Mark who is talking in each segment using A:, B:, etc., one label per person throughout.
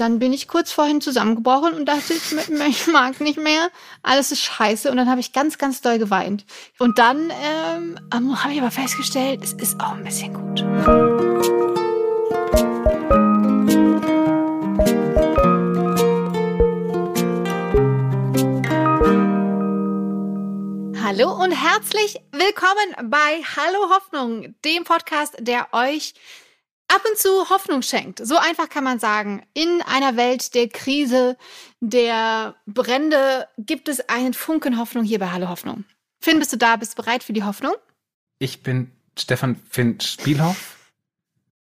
A: dann bin ich kurz vorhin zusammengebrochen und dachte, ich mag nicht mehr. Alles ist scheiße. Und dann habe ich ganz, ganz doll geweint. Und dann ähm, habe ich aber festgestellt, es ist auch ein bisschen gut. Hallo und herzlich willkommen bei Hallo Hoffnung, dem Podcast, der euch ab und zu Hoffnung schenkt. So einfach kann man sagen. In einer Welt der Krise, der Brände gibt es einen Funken Hoffnung hier bei Hallo Hoffnung. Finn, bist du da? Bist du bereit für die Hoffnung?
B: Ich bin Stefan Finn Spielhoff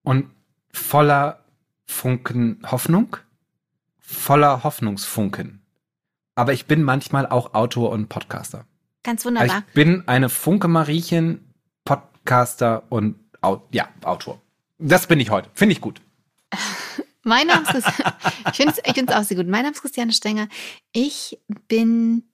B: und voller Funken Hoffnung, voller Hoffnungsfunken. Aber ich bin manchmal auch Autor und Podcaster.
A: Ganz wunderbar.
B: Ich bin eine Funke Mariechen, Podcaster und ja, Autor. Das bin ich heute. Finde ich gut.
A: mein Name ist ich finde es ich auch sehr gut. Mein Name ist Christiane Stenger. Ich bin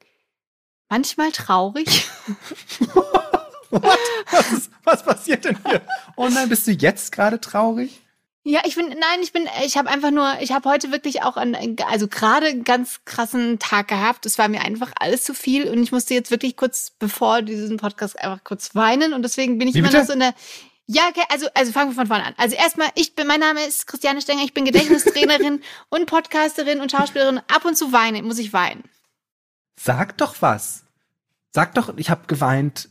A: manchmal traurig.
B: was, ist, was passiert denn hier? Oh nein, bist du jetzt gerade traurig?
A: Ja, ich bin, nein, ich bin, ich habe einfach nur, ich habe heute wirklich auch an, also gerade einen ganz krassen Tag gehabt. Es war mir einfach alles zu viel und ich musste jetzt wirklich kurz bevor diesen Podcast einfach kurz weinen und deswegen bin ich Wie immer bitte? noch so in der, ja, okay, also, also fangen wir von vorne an. Also erstmal, ich bin, mein Name ist Christiane Stenger, ich bin Gedächtnistrainerin und Podcasterin und Schauspielerin. Ab und zu weine, muss ich weinen.
B: Sag doch was. Sag doch, ich habe geweint,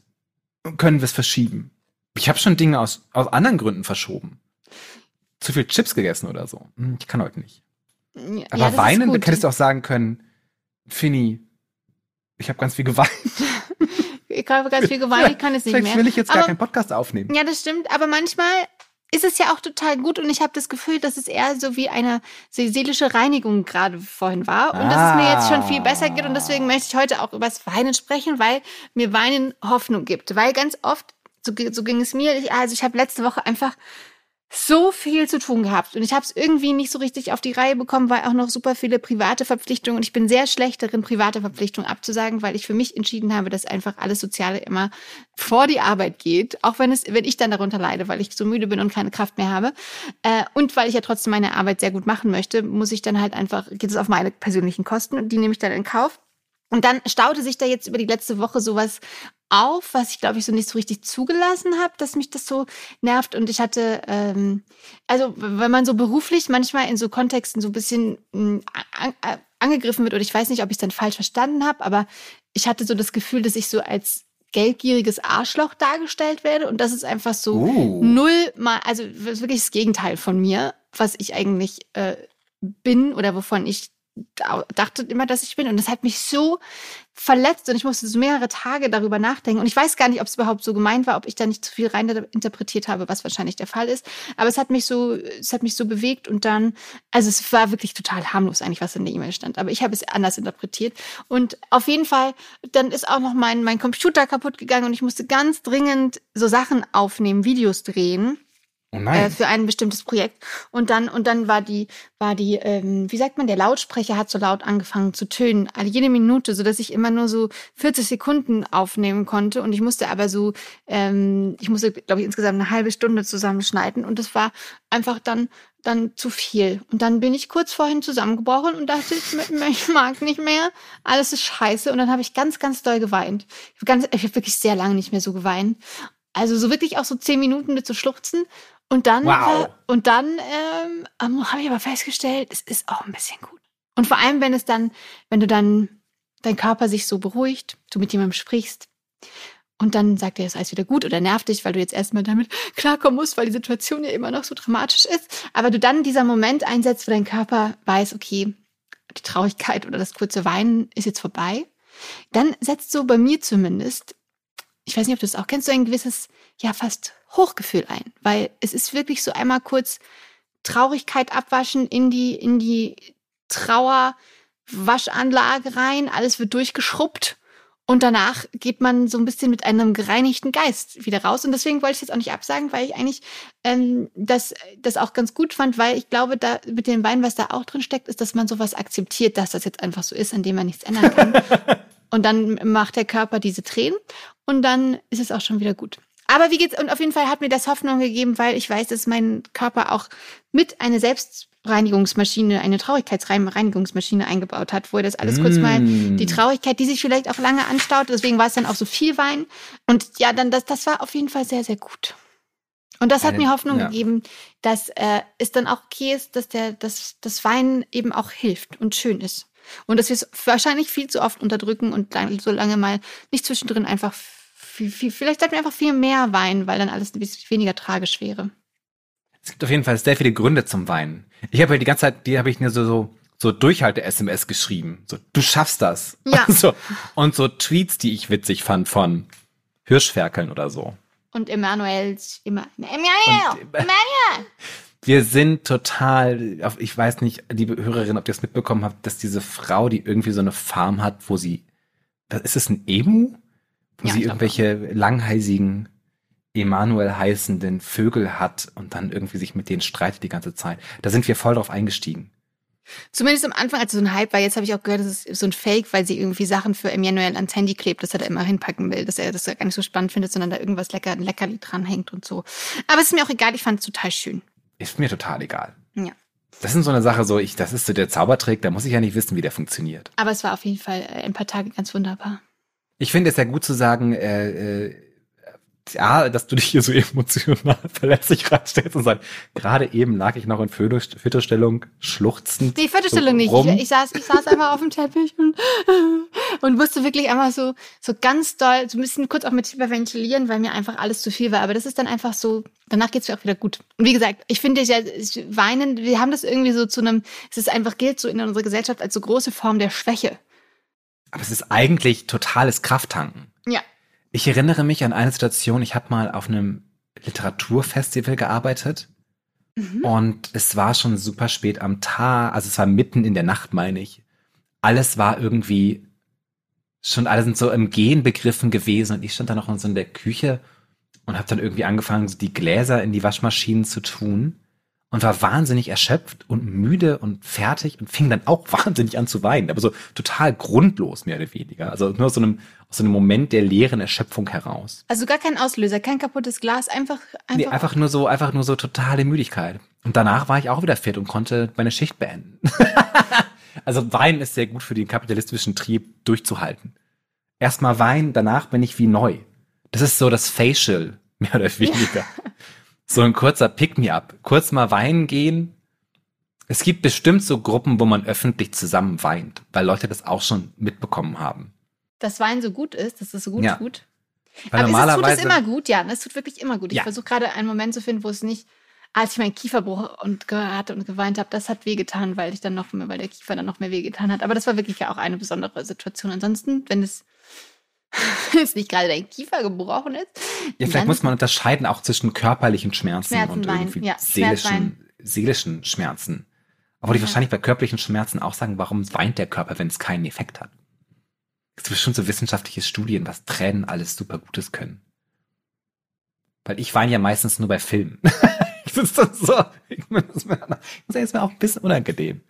B: können wir es verschieben. Ich habe schon Dinge aus, aus anderen Gründen verschoben zu viel Chips gegessen oder so. Hm, ich kann heute nicht. Aber ja, weinen, du hättest du auch sagen können, Finny, ich habe ganz viel geweint.
A: ich habe ganz viel geweint, ich kann es nicht
B: Vielleicht
A: mehr.
B: Vielleicht will ich jetzt aber, gar keinen Podcast aufnehmen.
A: Ja, das stimmt. Aber manchmal ist es ja auch total gut und ich habe das Gefühl, dass es eher so wie eine seelische Reinigung gerade vorhin war und ah. dass es mir jetzt schon viel besser geht und deswegen möchte ich heute auch über das Weinen sprechen, weil mir Weinen Hoffnung gibt. Weil ganz oft, so, so ging es mir, also ich habe letzte Woche einfach so viel zu tun gehabt. Und ich habe es irgendwie nicht so richtig auf die Reihe bekommen, weil auch noch super viele private Verpflichtungen. Und ich bin sehr schlecht darin, private Verpflichtungen abzusagen, weil ich für mich entschieden habe, dass einfach alles Soziale immer vor die Arbeit geht, auch wenn es, wenn ich dann darunter leide, weil ich so müde bin und keine Kraft mehr habe. Äh, und weil ich ja trotzdem meine Arbeit sehr gut machen möchte, muss ich dann halt einfach geht es auf meine persönlichen Kosten und die nehme ich dann in Kauf. Und dann staute sich da jetzt über die letzte Woche sowas auf, was ich glaube ich so nicht so richtig zugelassen habe, dass mich das so nervt. Und ich hatte, ähm, also wenn man so beruflich manchmal in so Kontexten so ein bisschen an, an, angegriffen wird, oder ich weiß nicht, ob ich es dann falsch verstanden habe, aber ich hatte so das Gefühl, dass ich so als geldgieriges Arschloch dargestellt werde. Und das ist einfach so uh. null mal, also wirklich das Gegenteil von mir, was ich eigentlich äh, bin oder wovon ich dachte immer, dass ich bin. Und das hat mich so verletzt und ich musste so mehrere Tage darüber nachdenken. Und ich weiß gar nicht, ob es überhaupt so gemeint war, ob ich da nicht zu viel rein interpretiert habe, was wahrscheinlich der Fall ist. Aber es hat mich so, es hat mich so bewegt und dann, also es war wirklich total harmlos eigentlich, was in der E-Mail stand. Aber ich habe es anders interpretiert. Und auf jeden Fall, dann ist auch noch mein, mein Computer kaputt gegangen und ich musste ganz dringend so Sachen aufnehmen, Videos drehen.
B: Oh.
A: Äh, für ein bestimmtes Projekt. Und dann, und dann war die, war die, ähm, wie sagt man, der Lautsprecher hat so laut angefangen zu tönen, alle jede Minute, so dass ich immer nur so 40 Sekunden aufnehmen konnte. Und ich musste aber so, ähm, ich musste, glaube ich, insgesamt eine halbe Stunde zusammenschneiden. Und das war einfach dann, dann zu viel. Und dann bin ich kurz vorhin zusammengebrochen und dachte, ich mag nicht mehr. Alles ist scheiße. Und dann habe ich ganz, ganz doll geweint. Ich habe ich habe wirklich sehr lange nicht mehr so geweint. Also so wirklich auch so zehn Minuten mit so Schluchzen. Und dann, wow. und dann ähm, habe ich aber festgestellt, es ist auch ein bisschen gut. Und vor allem, wenn es dann, wenn du dann, dein Körper sich so beruhigt, du mit jemandem sprichst und dann sagt er, es ist alles wieder gut oder nervt dich, weil du jetzt erstmal damit klarkommen musst, weil die Situation ja immer noch so dramatisch ist. Aber du dann dieser Moment einsetzt, wo dein Körper weiß, okay, die Traurigkeit oder das kurze Weinen ist jetzt vorbei. Dann setzt so bei mir zumindest, ich weiß nicht, ob du das auch kennst, so ein gewisses, ja, fast Hochgefühl ein, weil es ist wirklich so einmal kurz Traurigkeit abwaschen in die, in die Trauerwaschanlage rein, alles wird durchgeschrubbt und danach geht man so ein bisschen mit einem gereinigten Geist wieder raus. Und deswegen wollte ich jetzt auch nicht absagen, weil ich eigentlich ähm, das, das auch ganz gut fand, weil ich glaube, da mit dem Wein, was da auch drin steckt, ist, dass man sowas akzeptiert, dass das jetzt einfach so ist, an dem man nichts ändern kann. und dann macht der Körper diese Tränen und dann ist es auch schon wieder gut. Aber wie geht's? Und auf jeden Fall hat mir das Hoffnung gegeben, weil ich weiß, dass mein Körper auch mit eine selbst Reinigungsmaschine, eine Traurigkeitsreinigungsmaschine eingebaut hat, wo er das alles kurz mal,
B: Mm.
A: die Traurigkeit, die sich vielleicht auch lange anstaut, deswegen war es dann auch so viel Wein. Und ja, dann das, das war auf jeden Fall sehr, sehr gut. Und das hat
B: Eine-
A: mir Hoffnung
B: ja.
A: gegeben, dass äh, es dann auch okay ist, dass der, dass das Wein eben auch hilft und schön ist. Und dass wir es wahrscheinlich viel zu oft unterdrücken und lang, so lange mal nicht zwischendrin einfach viel, viel, vielleicht sollten wir einfach viel mehr weinen, weil dann alles ein bisschen weniger tragisch wäre.
B: Es gibt auf jeden Fall sehr viele Gründe zum Weinen. Ich habe ja die ganze Zeit, die habe ich mir so, so, so Durchhalte-SMS geschrieben. So, du schaffst das.
A: Ja.
B: Und so, und so Tweets, die ich witzig fand von Hirschferkeln oder so.
A: Und Emanuel, immer, Emanuel,
B: Und-
A: Emanuel.
B: Wir sind total, auf- ich weiß nicht, liebe Hörerin, ob ihr es mitbekommen habt, dass diese Frau, die irgendwie so eine Farm hat, wo sie, ist es ein Emu? Wo
A: Ja,
B: sie irgendwelche langhalsigen, Emanuel heißenden Vögel hat und dann irgendwie sich mit denen streitet die ganze Zeit. Da sind wir voll drauf eingestiegen.
A: Zumindest am Anfang, als so ein Hype war, jetzt habe ich auch gehört, das ist so ein Fake, weil sie irgendwie Sachen für Emanuel ans Handy klebt, dass er da immer hinpacken will, dass er das gar nicht so spannend findet, sondern da irgendwas lecker, ein Leckerli dranhängt und so. Aber es ist mir auch egal, ich fand es total schön.
B: Ist mir total egal.
A: Ja.
B: Das ist so eine Sache, so ich, das ist so der Zaubertrick, da muss ich ja nicht wissen, wie der funktioniert.
A: Aber es war auf jeden Fall äh, ein paar Tage ganz wunderbar.
B: Ich finde es ja gut zu sagen, äh, äh, ja, dass du dich hier so emotional verletzlich reinstellst und sagst, gerade eben lag ich noch in Fütterstellung, schluchzend.
A: Nee, Viertelstellung
B: so
A: nicht.
B: rum.
A: Ich, ich, saß, ich saß einfach auf dem Teppich und, und musste wirklich einmal so, so ganz doll, so ein bisschen kurz auch mit hyperventilieren, weil mir einfach alles zu viel war. Aber das ist dann einfach so, danach geht's mir auch wieder gut. Und wie gesagt, ich finde ja, weinen, wir haben das irgendwie so zu einem, es ist einfach, gilt so in unserer Gesellschaft als so große Form der Schwäche.
B: Aber es ist eigentlich totales Krafttanken.
A: Ja.
B: Ich erinnere mich an eine Situation, ich habe mal auf einem Literaturfestival gearbeitet.
A: Mhm.
B: und es war schon super spät am Tag, also es war mitten in der Nacht, meine ich. Alles war irgendwie schon, alle sind so im Gehen begriffen gewesen. Und ich stand da noch so in der Küche und habe dann irgendwie angefangen, so die Gläser in die Waschmaschinen zu tun und war wahnsinnig erschöpft und müde und fertig und fing dann auch wahnsinnig an zu weinen, aber so total grundlos mehr oder weniger. Also nur aus so einem, aus so einem Moment der leeren Erschöpfung heraus.
A: Also gar kein Auslöser, kein kaputtes Glas, einfach, einfach.
B: Nee, einfach nur so, einfach nur so totale Müdigkeit. Und danach war ich auch wieder fit und konnte meine Schicht beenden. also Wein ist sehr gut für den kapitalistischen Trieb durchzuhalten. Erstmal Wein, danach bin ich wie neu. Das ist so das Facial, mehr oder weniger. So ein kurzer Pick-me-up. Kurz mal weinen gehen. Es gibt bestimmt so Gruppen, wo man öffentlich zusammen weint, weil Leute das auch schon mitbekommen haben.
A: dass Wein so gut ist, dass es so gut
B: Ja.
A: tut.
B: Weil
A: Aber es, es tut
B: normalerweise
A: es immer gut, ja. Es tut wirklich immer gut. Ich
B: Ja.
A: versuche gerade einen Moment zu finden, wo es nicht, als ich meinen Kieferbruch und hatte und geweint habe, das hat wehgetan, weil ich dann noch mehr, weil der Kiefer dann noch mehr wehgetan hat. Aber das war wirklich ja auch eine besondere Situation. Ansonsten, wenn es, es nicht gerade dein Kiefer gebrochen ist,
B: Ja, vielleicht muss man unterscheiden auch zwischen körperlichen Schmerzen,
A: Schmerzen,
B: und irgendwie
A: ja,
B: seelischen, seelischen Schmerzen. Aber die
A: Ja.
B: wahrscheinlich bei körperlichen Schmerzen auch sagen, warum weint der Körper, wenn es keinen Effekt hat? Es gibt bestimmt so wissenschaftliche Studien, was Tränen alles super Gutes können. Weil ich weine ja meistens nur bei Filmen. ich sitze dann so, ich muss mir, ich muss sagen, es ist mir auch ein bisschen unangenehm.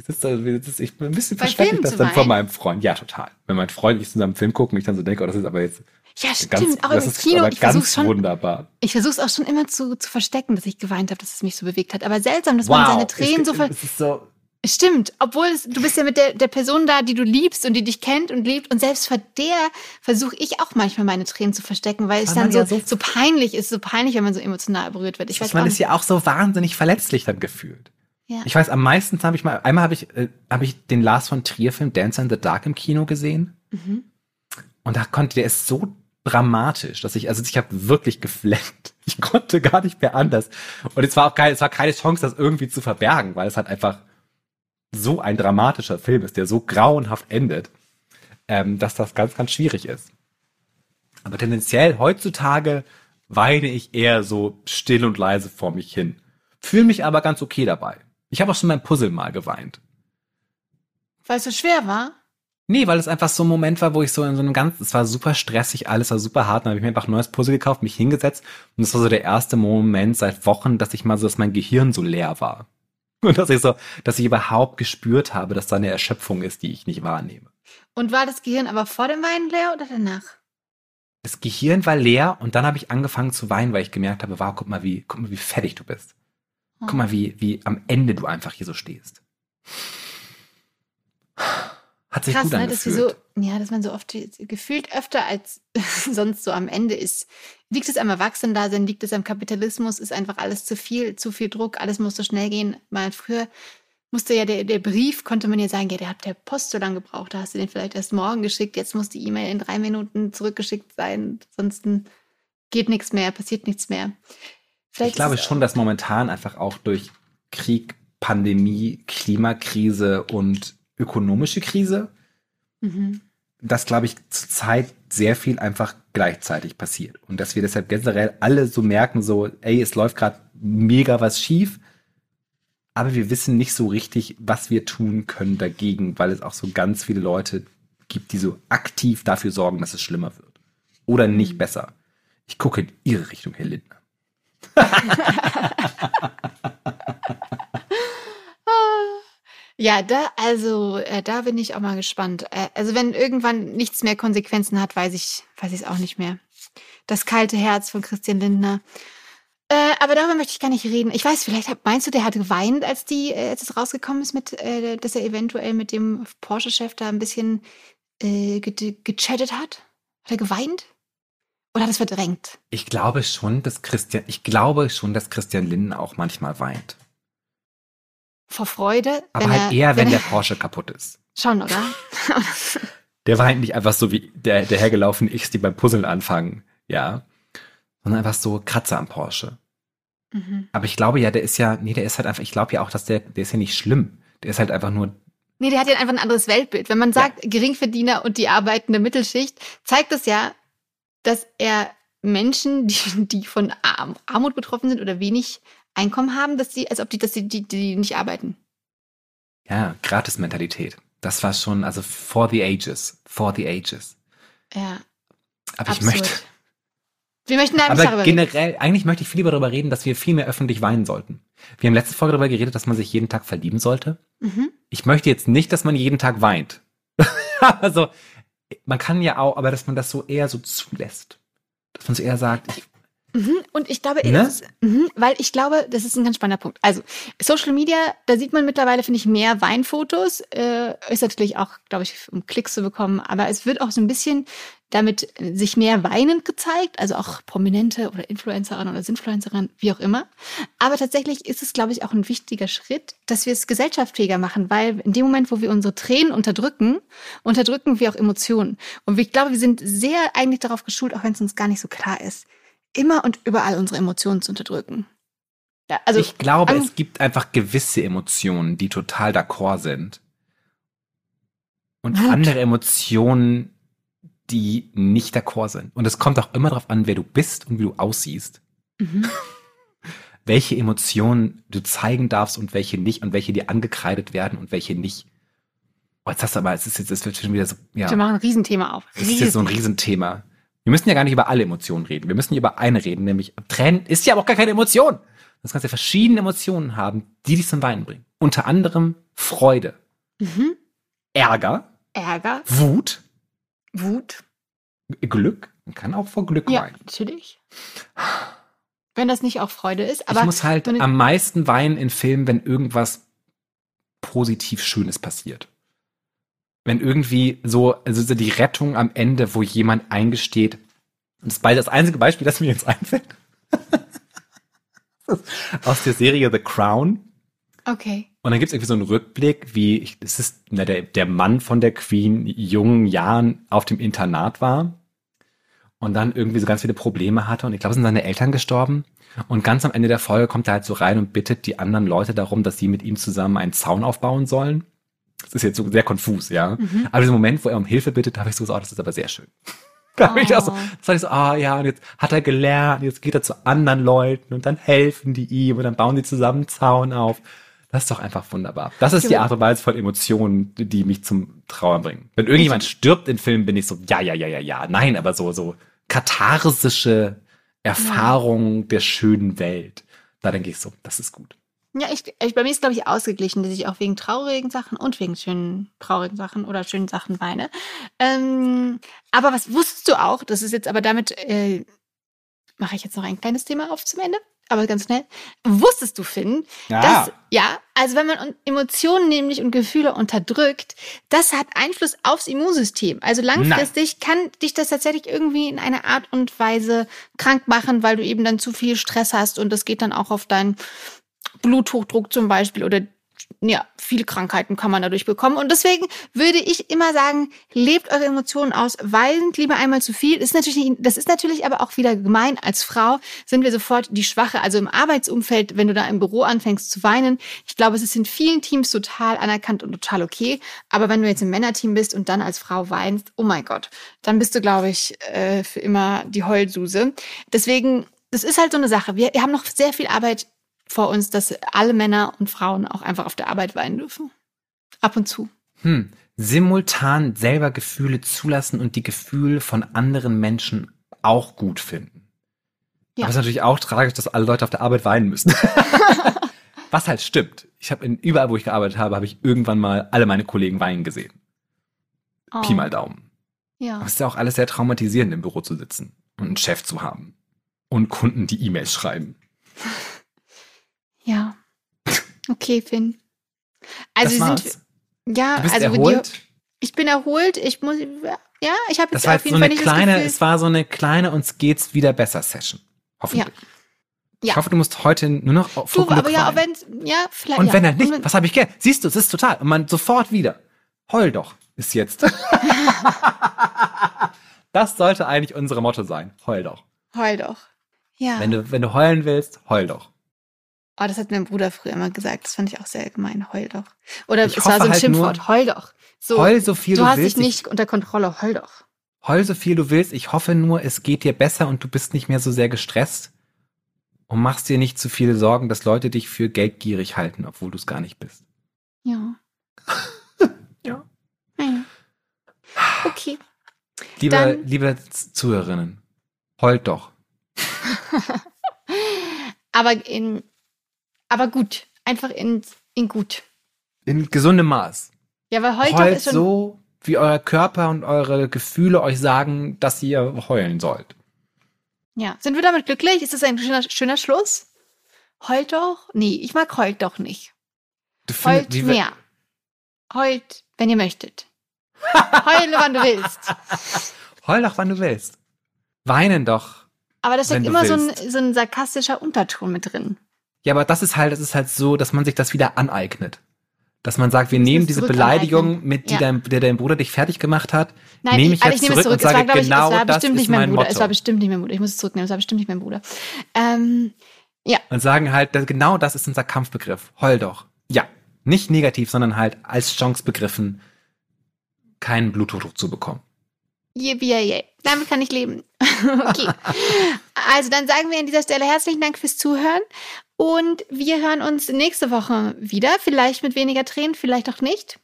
B: Ich, sitze da, ich ich bin ein bisschen verstecke ich das dann von meinem Freund. Ja, total. Wenn mein Freund und ich zusammen einen Film gucken, ich dann so denke, oh, das ist aber jetzt
A: ja, stimmt,
B: ganz,
A: auch
B: das
A: im
B: ist
A: Kino.
B: aber
A: Ich
B: ganz
A: schon,
B: wunderbar.
A: ich versuche es auch schon immer zu, zu verstecken, dass ich geweint habe, dass es mich so bewegt hat. Aber seltsam, dass man seine Tränen
B: es,
A: so ver
B: es ist so
A: Stimmt, obwohl es, du bist ja mit der, der Person da, die du liebst und die dich kennt und liebt. Und selbst vor der versuche ich auch manchmal meine Tränen zu verstecken, weil es dann so,
B: ja so-
A: so peinlich ist, so peinlich, wenn man so emotional berührt wird. Ich weiß
B: man ist ja auch so wahnsinnig verletzlich dann gefühlt.
A: Ja.
B: Ich weiß, am meisten habe ich mal, einmal habe ich, äh, habe ich den Lars von Trier Film Dance in the Dark im Kino gesehen.
A: Mhm.
B: Und da konnte, der ist so dramatisch, dass ich, also ich habe wirklich geflennt. Ich konnte gar nicht mehr anders. Und es war auch keine, es war keine Chance, das irgendwie zu verbergen, weil es halt einfach so ein dramatischer Film ist, der so grauenhaft endet, ähm, dass das ganz, ganz schwierig ist. Aber tendenziell heutzutage weine ich eher so still und leise vor mich hin. Fühle mich aber ganz okay dabei. Ich habe auch schon beim Puzzle mal geweint.
A: Weil es so schwer war.
B: Nee, weil es einfach so ein Moment war, wo ich so in so einem ganz, es war super stressig, alles war super hart, dann habe ich mir einfach ein neues Puzzle gekauft, mich hingesetzt und das war so der erste Moment seit Wochen, dass ich mal so, dass mein Gehirn so leer war. Und dass ich so, dass ich überhaupt gespürt habe, dass da eine Erschöpfung ist, die ich nicht wahrnehme.
A: Und war das Gehirn aber vor dem Weinen leer oder danach?
B: Das Gehirn war leer und dann habe ich angefangen zu weinen, weil ich gemerkt habe, wow, guck mal, wie, guck mal, wie fertig du bist. Guck mal, wie, wie am Ende du einfach hier so stehst. Hat sich
A: Krass,
B: gut
A: ne, dass so, ja, dass man so oft gefühlt öfter als sonst so am Ende ist. Liegt es am Erwachsenendasein, liegt es am Kapitalismus, ist einfach alles zu viel, zu viel Druck, alles muss so schnell gehen. Mal früher musste ja der, der Brief, konnte man ja sagen, ja, der hat der Post so lange gebraucht, da hast du den vielleicht erst morgen geschickt, jetzt muss die E-Mail in drei Minuten zurückgeschickt sein, ansonsten geht nichts mehr, passiert nichts mehr. Vielleicht
B: Ich glaube schon, dass momentan einfach auch durch Krieg, Pandemie, Klimakrise und ökonomische Krise,
A: Mhm.
B: dass, glaube ich, zurzeit sehr viel einfach gleichzeitig passiert. Und dass wir deshalb generell alle so merken, so, ey, es läuft gerade mega was schief, aber wir wissen nicht so richtig, was wir tun können dagegen, weil es auch so ganz viele Leute gibt, die so aktiv dafür sorgen, dass es schlimmer wird. Oder nicht besser. Ich gucke in Ihre Richtung, Herr Lindner.
A: Ja, da, also, äh, da bin ich auch mal gespannt. Äh, also, wenn irgendwann nichts mehr Konsequenzen hat, weiß ich, weiß es auch nicht mehr. Das kalte Herz von Christian Lindner. Äh, aber darüber möchte ich gar nicht reden. Ich weiß, vielleicht hat, meinst du, der hat geweint, als die, äh, als es rausgekommen ist, mit, äh, dass er eventuell mit dem Porsche-Chef da ein bisschen äh, ge gechattet hat? Hat er geweint? Oder hat er es verdrängt?
B: Ich glaube schon, dass Christian, ich glaube schon, dass Christian Lindner auch manchmal weint.
A: Vor Freude?
B: Aber
A: wenn
B: halt
A: er,
B: eher, wenn
A: er,
B: der Porsche kaputt ist.
A: Schon, oder?
B: Der weint nicht einfach so wie der, der hergelaufene X, die beim Puzzeln anfangen, ja. Sondern einfach so Kratzer am Porsche.
A: mhm.
B: Aber ich glaube ja, der ist ja, nee, der ist halt einfach, ich glaube ja auch, dass der, der ist ja nicht schlimm. Der ist halt einfach nur,
A: Nee, der hat ja einfach ein anderes Weltbild. Wenn man sagt, Geringverdiener und die arbeitende Mittelschicht, zeigt das ja, dass er Menschen, die, die von Arm, Armut betroffen sind oder wenig Einkommen haben, dass sie, als ob die, dass die, die, die nicht arbeiten.
B: ja, Gratis-Mentalität. Das war schon, also for the ages. For the ages.
A: Ja,
B: Aber ich
A: absurd.
B: möchte,
A: Wir möchten da
B: aber
A: darüber reden.
B: generell, eigentlich möchte ich viel lieber darüber reden, dass wir viel mehr öffentlich weinen sollten. Wir haben letzte Folge darüber geredet, dass man sich jeden Tag verlieben sollte.
A: Mhm.
B: ich möchte jetzt nicht, dass man jeden Tag weint. also, man kann ja auch, aber dass man das so eher so zulässt. Dass man so eher sagt, ich,
A: Mhm. Und ich glaube,
B: Ne?
A: ist, mhm, weil ich glaube, das ist ein ganz spannender Punkt. Also Social Media, da sieht man mittlerweile, finde ich, mehr Weinfotos. Äh, ist natürlich auch, glaube ich, um Klicks zu bekommen. Aber es wird auch so ein bisschen damit sich mehr weinend gezeigt. Also auch Prominente oder Influencerinnen oder Sinfluencerinnen, wie auch immer. Aber tatsächlich ist es, glaube ich, auch ein wichtiger Schritt, dass wir es gesellschaftsfähiger machen. Weil in dem Moment, wo wir unsere Tränen unterdrücken, unterdrücken wir auch Emotionen. Und ich glaube, wir sind sehr eigentlich darauf geschult, auch wenn es uns gar nicht so klar ist, immer und überall unsere Emotionen zu unterdrücken. Ja, also
B: ich glaube, es gibt einfach gewisse Emotionen, die total d'accord sind. Und
A: Wut.
B: andere Emotionen, die nicht d'accord sind. Und es kommt auch immer darauf an, wer du bist und wie du aussiehst.
A: mhm.
B: Welche Emotionen du zeigen darfst und welche nicht und welche dir angekreidet werden und welche nicht. Oh, jetzt hast du aber, es ist jetzt, es wird schon wieder so, ja.
A: wir machen ein Riesenthema auf.
B: Das ist jetzt so ein Riesenthema. Wir müssen ja gar nicht über alle Emotionen reden. Wir müssen über eine reden, nämlich Tränen ist ja aber auch gar keine Emotion. Das kannst ja verschiedene Emotionen haben, die dich zum Weinen bringen. Unter anderem Freude,
A: Mhm.
B: Ärger,
A: Ärger,
B: Wut,
A: Wut.
B: Glück. Man kann auch vor Glück
A: Ja,
B: weinen.
A: natürlich. Wenn das nicht auch Freude ist,
B: ich
A: aber
B: muss halt am meisten weinen in Filmen, wenn irgendwas positiv Schönes passiert. Wenn irgendwie so, also so die Rettung am Ende, wo jemand eingesteht, das ist das einzige Beispiel, das mir jetzt einfällt, aus der Serie The Crown.
A: okay.
B: Und dann gibt es irgendwie so einen Rückblick, wie das ist na, der, der Mann von der Queen jungen Jahren auf dem Internat war und dann irgendwie so ganz viele Probleme hatte und ich glaube, es sind seine Eltern gestorben. Und ganz am Ende der Folge kommt er halt so rein und bittet die anderen Leute darum, dass sie mit ihm zusammen einen Zaun aufbauen sollen. Das ist jetzt so sehr konfus, ja.
A: Mhm.
B: Aber dieser Moment, wo er um Hilfe bittet, habe ich so gesagt, oh, das ist aber sehr schön. Da habe ich auch so,
A: Oh.
B: das war ich so, ah ja, und jetzt hat er gelernt, jetzt geht er zu anderen Leuten und dann helfen die ihm und dann bauen die zusammen einen Zaun auf. Das ist doch einfach wunderbar. Das ist die
A: Ja.
B: Art und Weise von Emotionen, die mich zum Trauern bringen. Wenn irgendjemand stirbt in Filmen, bin ich so, ja, ja, ja, ja, ja. Nein, aber so, so katharsische Erfahrung der schönen Welt. Da denke ich so, das ist gut.
A: Ja, ich, ich, bei mir ist, glaube ich, ausgeglichen, dass ich auch wegen traurigen Sachen und wegen schönen, traurigen Sachen oder schönen Sachen weine. Ähm, aber was wusstest du auch? Das ist jetzt aber damit, äh, mache ich jetzt noch ein kleines Thema auf zum Ende. aber ganz schnell. Wusstest du, Finn,
B: Ja.
A: dass, ja, also wenn man Emotionen nämlich und Gefühle unterdrückt, das hat Einfluss aufs Immunsystem. Also langfristig kann dich das tatsächlich irgendwie in einer Art und Weise krank machen, weil du eben dann zu viel Stress hast und das geht dann auch auf deinen Bluthochdruck zum Beispiel oder ja, viele Krankheiten kann man dadurch bekommen. Und deswegen würde ich immer sagen, lebt eure Emotionen aus, weint lieber einmal zu viel. Ist natürlich, das ist natürlich aber auch wieder gemein. Als Frau sind wir sofort die Schwache. Also im Arbeitsumfeld, wenn du da im Büro anfängst zu weinen, ich glaube, es ist in vielen Teams total anerkannt und total okay. Aber wenn du jetzt im Männerteam bist und dann als Frau weinst, oh mein Gott, dann bist du, glaube ich, äh, für immer die Heulsuse. Deswegen, das ist halt so eine Sache. Wir haben noch sehr viel Arbeit vor uns, dass alle Männer und Frauen auch einfach auf der Arbeit weinen dürfen. Ab und zu.
B: Hm. Simultan selber Gefühle zulassen und die Gefühle von anderen Menschen auch gut finden.
A: Ja.
B: Aber es ist natürlich auch tragisch, dass alle Leute auf der Arbeit weinen müssen. Was halt stimmt. Ich habe in überall, wo ich gearbeitet habe, habe ich irgendwann mal alle meine Kollegen weinen gesehen.
A: Oh,
B: Pi mal Daumen.
A: Ja.
B: Aber es ist ja auch alles sehr traumatisierend, im Büro zu sitzen und einen Chef zu haben. Und Kunden, die E-Mails schreiben.
A: Ja. Okay, Finn. Also
B: das
A: sind ja,
B: du bist
A: also
B: erholt.
A: Die, ich bin erholt. Ich muss ja, ich habe jetzt auf jeden
B: so
A: Fall
B: eine
A: nicht
B: kleine,
A: das Gefühl.
B: es war so eine kleine uns geht's wieder besser Session. Hoffentlich.
A: Ja.
B: Ich hoffe, du musst heute nur noch auf
A: du, aber ja, wenn ja, vielleicht
B: Und
A: ja.
B: wenn er nicht, was habe ich gern? Siehst du, es ist total. Und man sofort wieder. Heul doch, ist jetzt. das sollte eigentlich unsere Motto sein. Heul doch.
A: heul doch. Ja.
B: Wenn du, wenn du heulen willst, heul doch.
A: Oh, das hat mein Bruder früher immer gesagt. Das fand ich auch sehr gemein. Heul doch. Oder
B: Ich
A: es war so ein
B: halt
A: Schimpfwort. heul doch. So,
B: heul so viel
A: du
B: du,
A: hast
B: willst.
A: dich nicht unter Kontrolle. Heul doch.
B: Heul so viel du willst. Ich hoffe nur, es geht dir besser und du bist nicht mehr so sehr gestresst. Und machst dir nicht zu viele Sorgen, dass Leute dich für geldgierig halten, obwohl du es gar nicht bist.
A: Ja.
B: Ja.
A: ja. Okay.
B: Liebe,
A: Dann-
B: liebe Zuhörerinnen, heult doch.
A: Aber in, aber gut. Einfach in, in gut.
B: In gesundem Maß.
A: Ja, weil heul doch
B: heult
A: ist schon,
B: so, wie euer Körper und eure Gefühle euch sagen, dass ihr heulen sollt.
A: ja. Sind wir damit glücklich? Ist das ein schöner, schöner Schluss? Heult doch? Nee, ich mag heult doch nicht.
B: Findest-
A: Heult mehr. Heult, wenn ihr möchtet. Heule, wann du willst.
B: Heul doch, wann du willst. Weinen doch.
A: Aber da steckt
B: Wenn du
A: immer so ein, so ein sarkastischer Unterton mit drin.
B: Ja, aber das ist halt, das ist halt so, dass man sich das wieder aneignet. Dass man sagt, wir nehmen
A: es
B: diese Beleidigung,
A: aneignen.
B: mit die
A: Ja.
B: dein, der dein Bruder dich fertig gemacht hat,
A: Nein,
B: nehme
A: ich,
B: ich
A: also
B: jetzt
A: ich nehme es
B: zurück
A: zurück.
B: und
A: Es war,
B: sage,
A: ich,
B: genau
A: es war
B: das
A: bestimmt
B: ist
A: nicht mein
B: mein
A: Bruder.
B: Motto.
A: Es war bestimmt nicht mein Bruder. Ich muss es zurücknehmen. Es war bestimmt nicht mein Bruder. Ähm,
B: und sagen halt, genau das ist unser Kampfbegriff. Heul doch. Ja, nicht negativ, sondern halt als Chance begriffen, keinen Bluthochdruck zu bekommen.
A: Yippie, yay. Damit kann ich leben. okay. Also dann sagen wir an dieser Stelle herzlichen Dank fürs Zuhören. Und wir hören uns nächste Woche wieder. Vielleicht mit weniger Tränen, vielleicht auch nicht.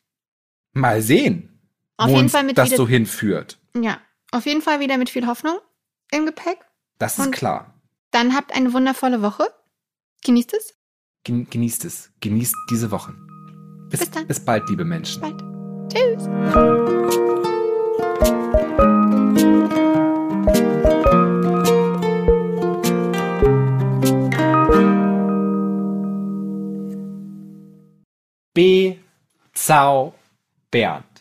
B: Mal sehen,
A: Auf jeden Fall mit
B: das
A: wieder,
B: so hinführt.
A: Ja, auf jeden Fall wieder mit viel Hoffnung im Gepäck.
B: Das ist
A: Und-
B: klar.
A: Dann habt eine wundervolle Woche. Genießt es.
B: Gen genießt es. Genießt diese Wochen. Bis,
A: Bis dann.
B: bis bald, liebe Menschen.
A: Bald. Tschüss.
B: B. Zau. Bern.